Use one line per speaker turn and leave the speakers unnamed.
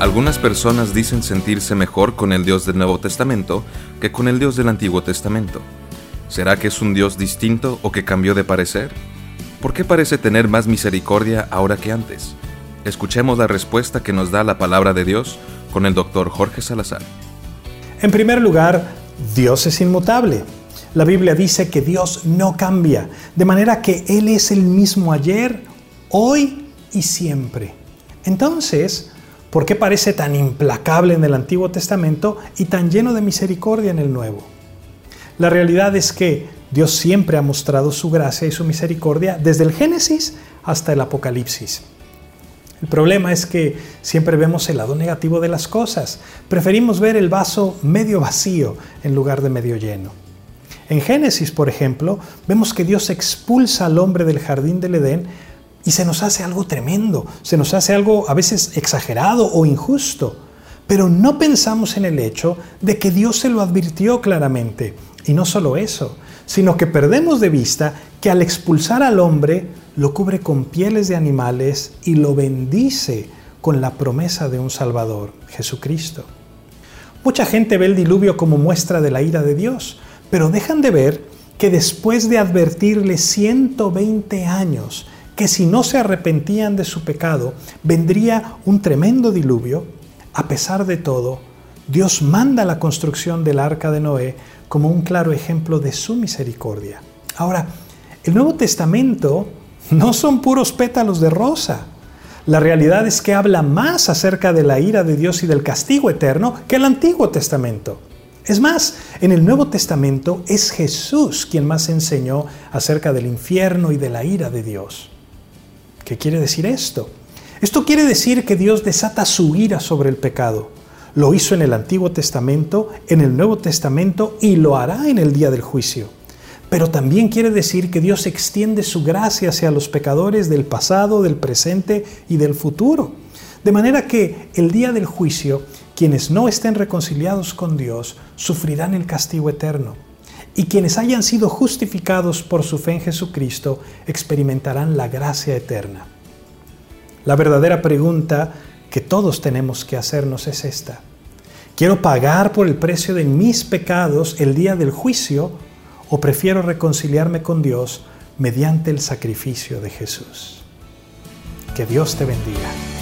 Algunas personas dicen sentirse mejor con el Dios del Nuevo Testamento que con el Dios del Antiguo Testamento. ¿Será que es un Dios distinto o que cambió de parecer? ¿Por qué parece tener más misericordia ahora que antes? Escuchemos la respuesta que nos da la palabra de Dios con el doctor Jorge Salazar.
En primer lugar, Dios es inmutable. La Biblia dice que Dios no cambia, de manera que Él es el mismo ayer, hoy y siempre. Entonces, ¿por qué parece tan implacable en el Antiguo Testamento y tan lleno de misericordia en el Nuevo? La realidad es que Dios siempre ha mostrado su gracia y su misericordia desde el Génesis hasta el Apocalipsis. El problema es que siempre vemos el lado negativo de las cosas. Preferimos ver el vaso medio vacío en lugar de medio lleno. En Génesis, por ejemplo, vemos que Dios expulsa al hombre del jardín del Edén y se nos hace algo tremendo, se nos hace algo a veces exagerado o injusto. Pero no pensamos en el hecho de que Dios se lo advirtió claramente. Y no solo eso, sino que perdemos de vista que al expulsar al hombre lo cubre con pieles de animales y lo bendice con la promesa de un Salvador, Jesucristo. Mucha gente ve el diluvio como muestra de la ira de Dios, pero dejan de ver que después de advertirle 120 años que si no se arrepentían de su pecado, vendría un tremendo diluvio, a pesar de todo, Dios manda la construcción del arca de Noé como un claro ejemplo de su misericordia. Ahora, el Nuevo Testamento no son puros pétalos de rosa. La realidad es que habla más acerca de la ira de Dios y del castigo eterno que el Antiguo Testamento. Es más, en el Nuevo Testamento es Jesús quien más enseñó acerca del infierno y de la ira de Dios. ¿Qué quiere decir esto? Esto quiere decir que Dios desata su ira sobre el pecado. Lo hizo en el Antiguo Testamento, en el Nuevo Testamento y lo hará en el día del juicio. Pero también quiere decir que Dios extiende su gracia hacia los pecadores del pasado, del presente y del futuro. De manera que el día del juicio, quienes no estén reconciliados con Dios sufrirán el castigo eterno y quienes hayan sido justificados por su fe en Jesucristo experimentarán la gracia eterna. La verdadera pregunta que todos tenemos que hacernos es esta. ¿Quiero pagar por el precio de mis pecados el día del juicio o prefiero reconciliarme con Dios mediante el sacrificio de Jesús? Que Dios te bendiga.